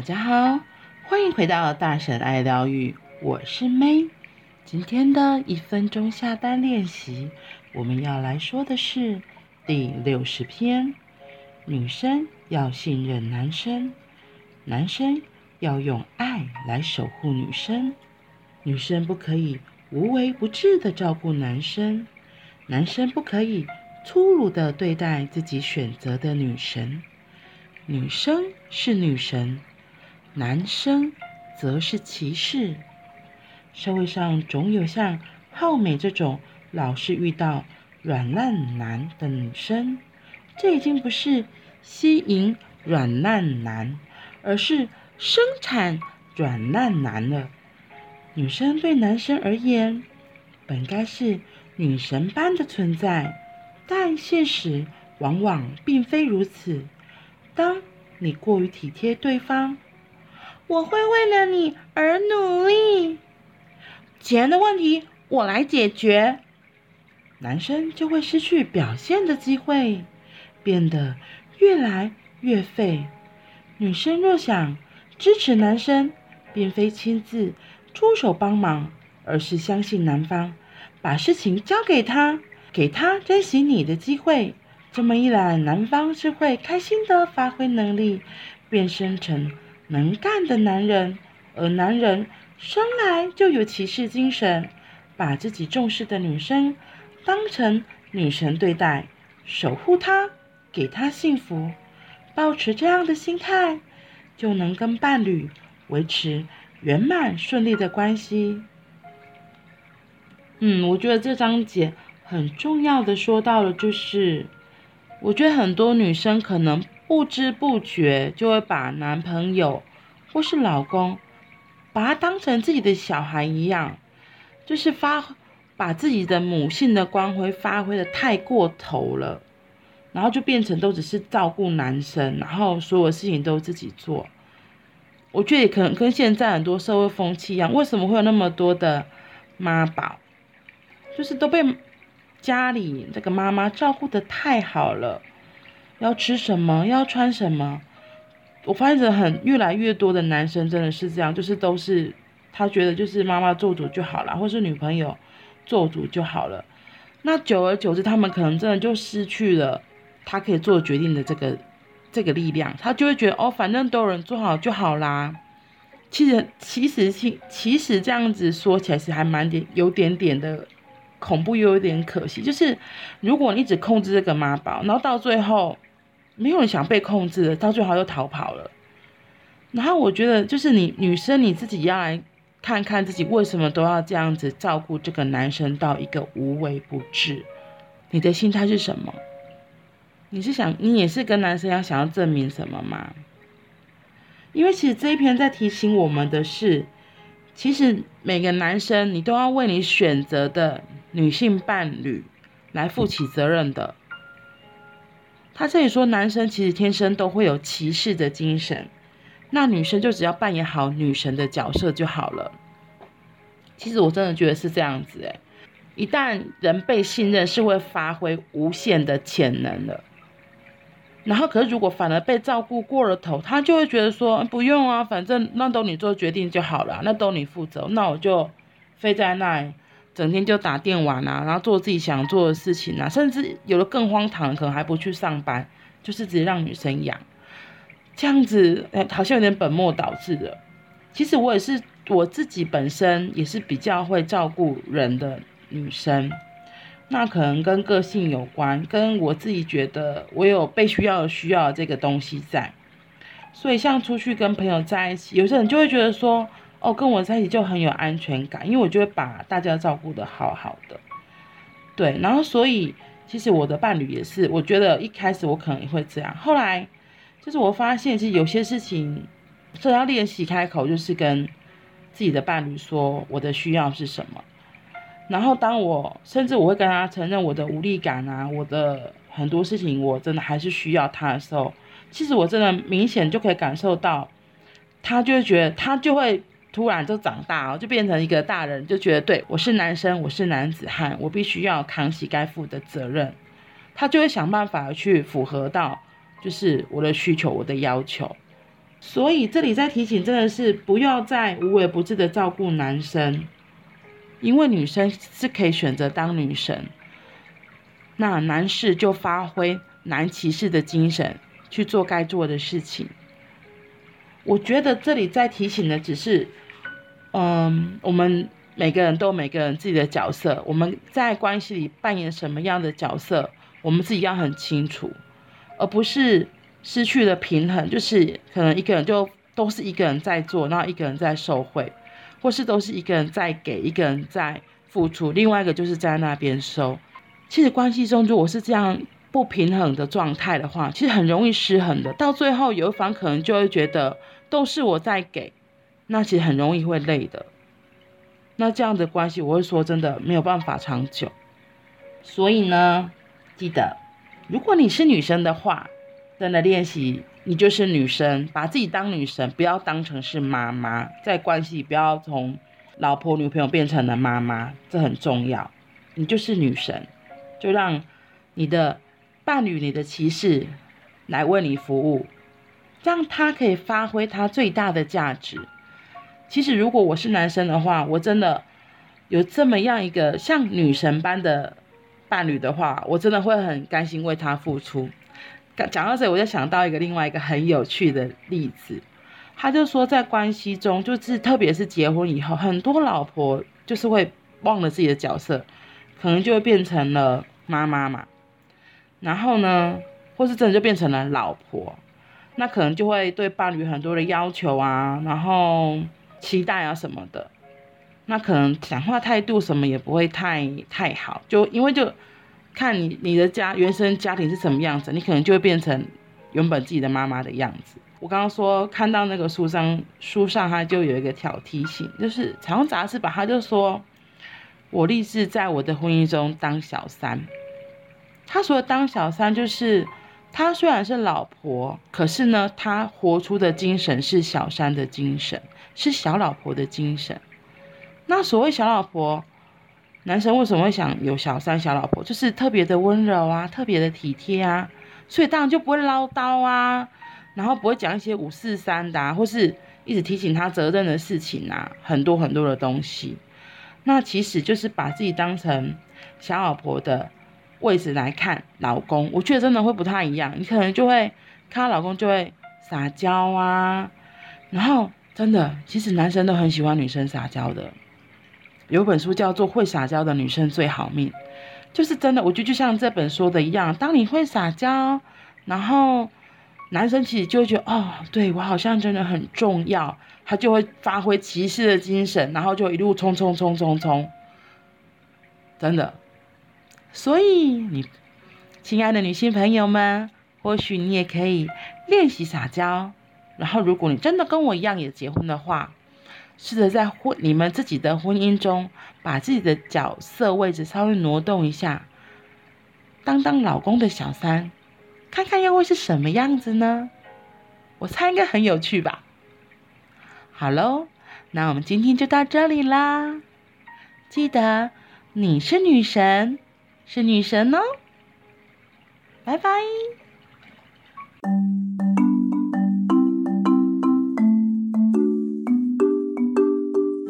大家好，欢迎回到大神爱疗愈，我是 May。今天的一分钟下单练习，我们要来说的是第六十篇：女生要信任男生，男生要用爱来守护女生。女生不可以无微不至的照顾男生，男生不可以粗鲁的对待自己选择的女神。女生是女神。男生则是歧视。社会上总有像浩美这种老是遇到软烂男的女生，这已经不是吸引软烂男，而是生产软烂男了。女生对男生而言，本该是女神般的存在，但现实往往并非如此。当你过于体贴对方，我会为了你而努力。钱的问题我来解决，男生就会失去表现的机会，变得越来越废。女生若想支持男生，并非亲自出手帮忙，而是相信男方，把事情交给他，给他珍惜你的机会。这么一来，男方是会开心的发挥能力，变身成。能干的男人，而男人生来就有骑士精神，把自己重视的女生当成女神对待，守护她，给她幸福，保持这样的心态，就能跟伴侣维持圆满顺利的关系。嗯，我觉得这章节很重要的说到了，就是我觉得很多女生可能。不知不觉就会把男朋友或是老公，把他当成自己的小孩一样，就是发把自己的母性的光辉发挥的太过头了，然后就变成都只是照顾男生，然后所有事情都自己做。我觉得可能跟现在很多社会风气一样，为什么会有那么多的妈宝？就是都被家里这个妈妈照顾的太好了。要吃什么？要穿什么？我发现很越来越多的男生真的是这样，就是都是他觉得就是妈妈做主就好了，或是女朋友做主就好了。那久而久之，他们可能真的就失去了他可以做决定的这个这个力量，他就会觉得哦，反正都有人做好就好啦。其实其实其其实这样子说起来是还蛮点有点点的恐怖，又有点可惜。就是如果你只控制这个妈宝，然后到最后。没有人想被控制的，到最后又逃跑了。然后我觉得，就是你女生你自己要来看看自己为什么都要这样子照顾这个男生到一个无微不至。你的心态是什么？你是想你也是跟男生要想要证明什么吗？因为其实这一篇在提醒我们的是，其实每个男生你都要为你选择的女性伴侣来负起责任的。他这里说，男生其实天生都会有骑士的精神，那女生就只要扮演好女神的角色就好了。其实我真的觉得是这样子诶，一旦人被信任，是会发挥无限的潜能的。然后，可是如果反而被照顾过了头，他就会觉得说，不用啊，反正那都你做决定就好了，那都你负责，那我就飞在那。整天就打电玩啊，然后做自己想做的事情啊，甚至有的更荒唐，可能还不去上班，就是直接让女生养，这样子，哎，好像有点本末倒置的。其实我也是我自己本身也是比较会照顾人的女生，那可能跟个性有关，跟我自己觉得我有被需要需要这个东西在，所以像出去跟朋友在一起，有些人就会觉得说。哦，跟我在一起就很有安全感，因为我就会把大家照顾得好好的，对，然后所以其实我的伴侣也是，我觉得一开始我可能也会这样，后来就是我发现其实有些事情，所以要练习开口，就是跟自己的伴侣说我的需要是什么，然后当我甚至我会跟他承认我的无力感啊，我的很多事情我真的还是需要他的时候，其实我真的明显就可以感受到，他就会觉得他就会。突然就长大哦，就变成一个大人，就觉得对，我是男生，我是男子汉，我必须要扛起该负的责任。他就会想办法去符合到，就是我的需求，我的要求。所以这里在提醒，真的是不要再无微不至的照顾男生，因为女生是可以选择当女神，那男士就发挥男骑士的精神去做该做的事情。我觉得这里在提醒的只是，嗯，我们每个人都有每个人自己的角色，我们在关系里扮演什么样的角色，我们自己要很清楚，而不是。失去了平衡，就是可能一个人就都是一个人在做，然后一个人在受惠，或是都是一个人在给，一个人在付出，另外一个就是在那边收。其实关系中，如果是这样不平衡的状态的话，其实很容易失衡的。到最后，有一方可能就会觉得都是我在给，那其实很容易会累的。那这样的关系，我会说真的没有办法长久。所以呢，记得，如果你是女生的话。真的练习，你就是女生，把自己当女神，不要当成是妈妈，在关系不要从老婆、女朋友变成了妈妈，这很重要。你就是女神，就让你的伴侣、你的骑士来为你服务，让他可以发挥他最大的价值。其实，如果我是男生的话，我真的有这么样一个像女神般的伴侣的话，我真的会很甘心为他付出。讲到这里，我就想到一个另外一个很有趣的例子。他就说，在关系中，就是特别是结婚以后，很多老婆就是会忘了自己的角色，可能就会变成了妈妈嘛。然后呢，或是真的就变成了老婆，那可能就会对伴侣很多的要求啊，然后期待啊什么的。那可能讲话态度什么也不会太太好，就因为就。看你你的家原生家庭是什么样子，你可能就会变成原本自己的妈妈的样子。我刚刚说看到那个书上书上，他就有一个挑提醒，就是彩虹杂志吧，他就说，我立志在我的婚姻中当小三。他说当小三就是他虽然是老婆，可是呢，他活出的精神是小三的精神，是小老婆的精神。那所谓小老婆。男生为什么会想有小三、小老婆？就是特别的温柔啊，特别的体贴啊，所以当然就不会唠叨啊，然后不会讲一些五四三的啊，或是一直提醒他责任的事情啊，很多很多的东西。那其实就是把自己当成小老婆的位置来看老公，我觉得真的会不太一样。你可能就会看到老公就会撒娇啊，然后真的，其实男生都很喜欢女生撒娇的。有本书叫做《会撒娇的女生最好命》，就是真的，我觉得就像这本说的一样，当你会撒娇，然后男生其实就会觉得哦，对我好像真的很重要，他就会发挥骑士的精神，然后就一路冲冲冲冲冲，真的。所以你亲爱的女性朋友们，或许你也可以练习撒娇，然后如果你真的跟我一样也结婚的话。试着在婚你们自己的婚姻中，把自己的角色位置稍微挪动一下，当当老公的小三，看看又会是什么样子呢？我猜应该很有趣吧。好喽，那我们今天就到这里啦。记得你是女神，是女神哦。拜拜。